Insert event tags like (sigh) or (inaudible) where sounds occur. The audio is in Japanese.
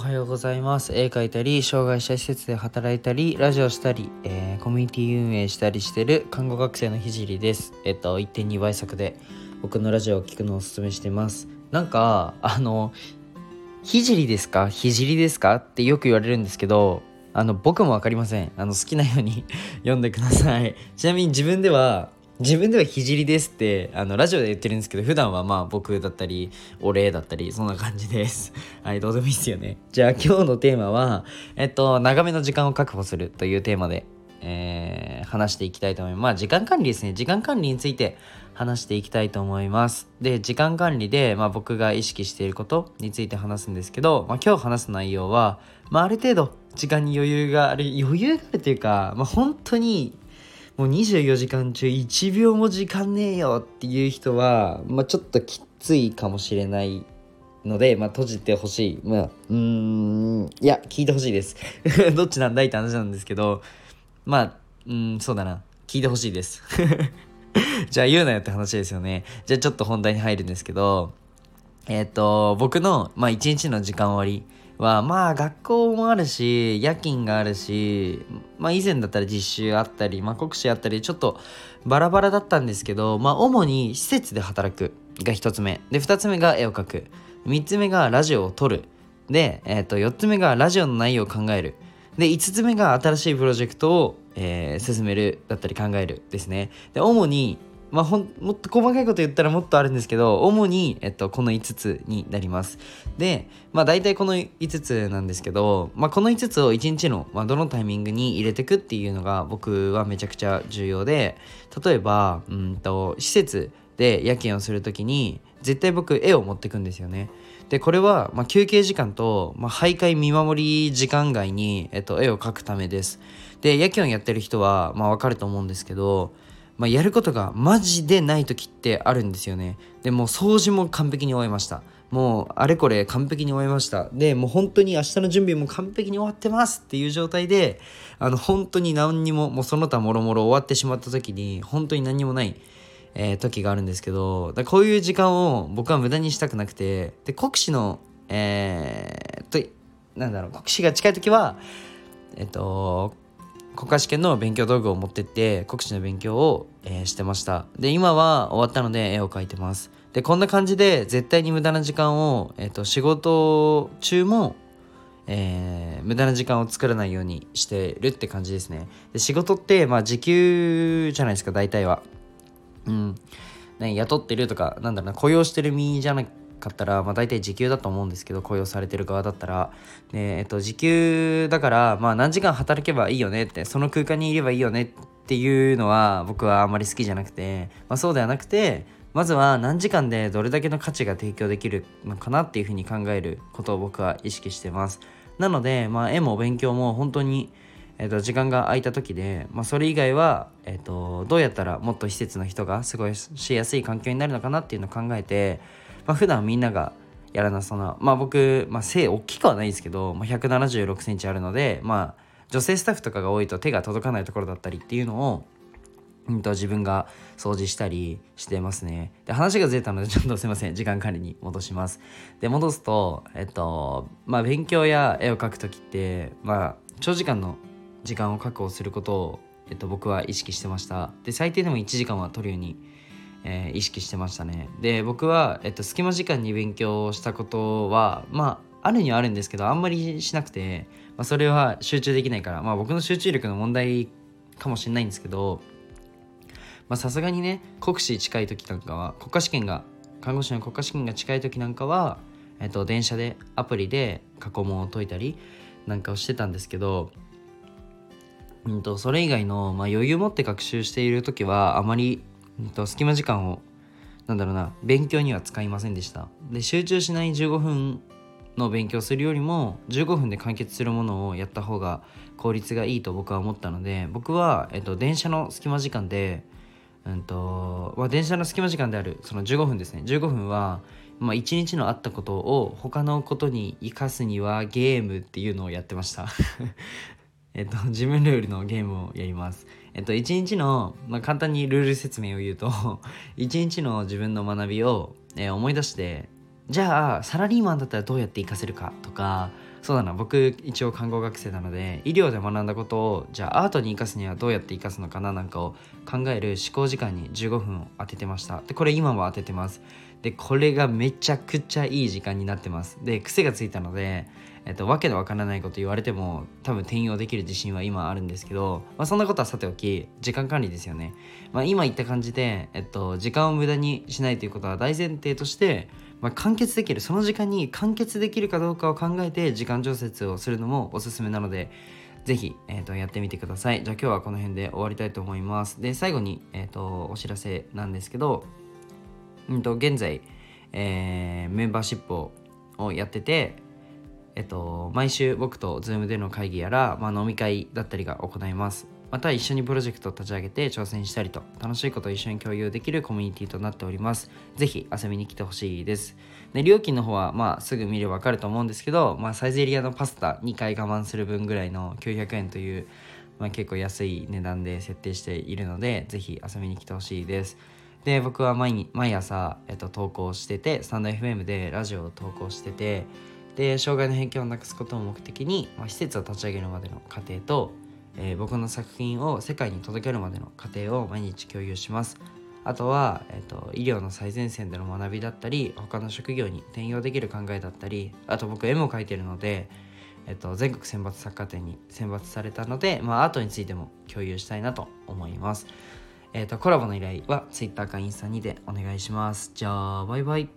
はようございます。絵描いたり障害者施設で働いたりラジオしたり、えー、コミュニティ運営したりしてる看護学生のひじりです。えっと1.2倍速で僕のラジオを聞くのをおすすめしてます。なんかあのひじりですか？ひじりですか？ってよく言われるんですけどあの僕も分かりません。あの好きなように (laughs) 読んでください。ちなみに自分では自分ではひじりですってあのラジオで言ってるんですけど普段はまあ僕だったりお礼だったりそんな感じですはいどうでもいいっすよねじゃあ今日のテーマはえっと長めの時間を確保するというテーマでえー、話していきたいと思います。まあ時間管理ですね。時間管理について話していきたいと思います。で、時間管理で、まあ、僕が意識していることについて話すんですけど、まあ、今日話す内容は、まあ、ある程度時間に余裕がある、余裕があるというか、まあ、本当にもう24時間中1秒も時間ねえよっていう人は、まあ、ちょっときついかもしれないので、まあ、閉じてほしい。まあ、うーん、いや、聞いてほしいです。(laughs) どっちなんだいって話なんですけど、まあ、うん、そうだな。聞いてほしいです。(laughs) じゃあ言うなよって話ですよね。じゃあちょっと本題に入るんですけど、えっ、ー、と、僕の、まあ、一日の時間割り、はまあ学校もあるし夜勤があるしまあ以前だったら実習あったり、まあ、国試あったりちょっとバラバラだったんですけどまあ主に施設で働くが1つ目。で2つ目が絵を描く。3つ目がラジオを撮る。で、えー、と4つ目がラジオの内容を考える。で5つ目が新しいプロジェクトを、えー、進めるだったり考えるですね。で主にまあ、ほんもっと細かいこと言ったらもっとあるんですけど主に、えっと、この5つになります。で、まあ、大体この5つなんですけど、まあ、この5つを1日の、まあ、どのタイミングに入れていくっていうのが僕はめちゃくちゃ重要で例えばうんと施設で夜勤をする時に絶対僕絵を持っていくんですよね。でこれは、まあ、休憩時間と、まあ、徘徊見守り時間外に、えっと、絵を描くためです。で夜勤をやってる人は、まあ、分かると思うんですけどまあ、やることがマジでない時ってあるんですよね。でも掃除も完璧に終えました。もうあれこれ完璧に終えました。で、もう本当に明日の準備も完璧に終わってますっていう状態で、あの本当に何にも、もうその他もろもろ終わってしまった時に、本当に何にもない、えー、時があるんですけど、だこういう時間を僕は無駄にしたくなくて、で、国試の、えー、と、なんだろう、国試が近い時は、えっと、国家試験の勉強道具を持ってって国試の勉強を、えー、してました。で今は終わったので絵を描いてます。でこんな感じで絶対に無駄な時間を、えーと、仕事中も、えー、無駄な時間を作らないようにしてるって感じですね。で仕事ってまあ時給じゃないですか大体は。うん。ね、雇ってるとかなんだろうな雇用してる身じゃなかったら、まあ、大体時給だと思うんですけど雇用されてる側だったら、でえっと、時給だから、まあ、何時間働けばいいよねってその空間にいればいいよねっていうのは僕はあんまり好きじゃなくて、まあ、そうではなくてまずは何時間でどれだけの価値が提供できるのかなっていうふうに考えることを僕は意識してます。なので、まあ、絵も勉強も本当にえー、と時間が空いた時で、まあ、それ以外は、えーとどうやったらもっと施設の人が過ごしやすい環境になるのかなっていうのを考えてまあ、普段みんながやらなそうな、まあ僕、まあ背大きくはないですけど、まあ、176センチあるので、まあ女性スタッフとかが多いと手が届かないところだったりっていうのを、自分が掃除したりしてますね。で、話がずれたので (laughs) ちょっとすいません。時間管理に戻します。で、戻すと、えっと、まあ勉強や絵を描く時って、まあ長時間の時間を確保することを、えっと、僕は意識してました。で、最低でも1時間は取るようにえー、意識してましたね。で僕は、えっと、隙間時間に勉強したことはまああるにはあるんですけどあんまりしなくて、まあ、それは集中できないからまあ僕の集中力の問題かもしれないんですけどさすがにね国試近い時なんかは国家試験が看護師の国家試験が近い時なんかは、えっと、電車でアプリで過去問を解いたりなんかをしてたんですけどうんとそれ以外の、まあ、余裕持って学習している時はあまりと隙間時間をなんだろうな勉強には使いませんでした。で集中しない15分の勉強するよりも15分で完結するものをやった方が効率がいいと僕は思ったので僕は、えっと、電車の隙間時間で、うんとまあ、電車の隙間時間であるその15分ですね。15分は、まあ、1日のあったことを他のことに生かすにはゲームっていうのをやってました。えっと、(laughs) 自分ルールのゲームをやります。えっと、一日の、まあ、簡単にルール説明を言うと (laughs) 一日の自分の学びを、えー、思い出して、じゃあ、サラリーマンだったらどうやって活かせるかとか、そうだな僕一応看護学生なので医療で学んだことをじゃあアートに生かすにはどうやって生かすのかななんかを考える思考時間に15分を当ててましたでこれ今も当ててますでこれがめちゃくちゃいい時間になってます。で癖がついたのでえっと、わけのわからないこと言われても多分転用できる自信は今あるんですけど、まあ、そんなことはさておき時間管理ですよね、まあ、今言った感じで、えっと、時間を無駄にしないということは大前提としてまあ、完結できるその時間に完結できるかどうかを考えて時間調節をするのもおすすめなのでぜひ、えーと、やってみてください。じゃあ今日はこの辺で終わりたいと思います。で最後に、えーと、お知らせなんですけど、うんと、現在、えー、メンバーシップをやっててえっと、毎週僕と Zoom での会議やら、まあ、飲み会だったりが行います。また一緒にプロジェクトを立ち上げて挑戦したりと楽しいことを一緒に共有できるコミュニティとなっております。ぜひ遊びに来てほしいです。で料金の方はまあすぐ見ればわかると思うんですけど、まあ、サイゼリアのパスタ2回我慢する分ぐらいの900円という、まあ、結構安い値段で設定しているのでぜひ遊びに来てほしいです。で僕は毎毎朝、えっと、投稿しててスタンド FM でラジオを投稿しててで障害の偏見をなくすことを目的に、まあ、施設を立ち上げるまでの過程と、えー、僕の作品を世界に届けるまでの過程を毎日共有します。あとは、えーと、医療の最前線での学びだったり他の職業に転用できる考えだったりあと僕絵も描いてるので、えーと、全国選抜作家展に選抜されたので、まあ、アートについても共有したいなと思います。えっ、ー、とコラボの依頼は Twitter かインスタにでお願いします。じゃあバイバイ。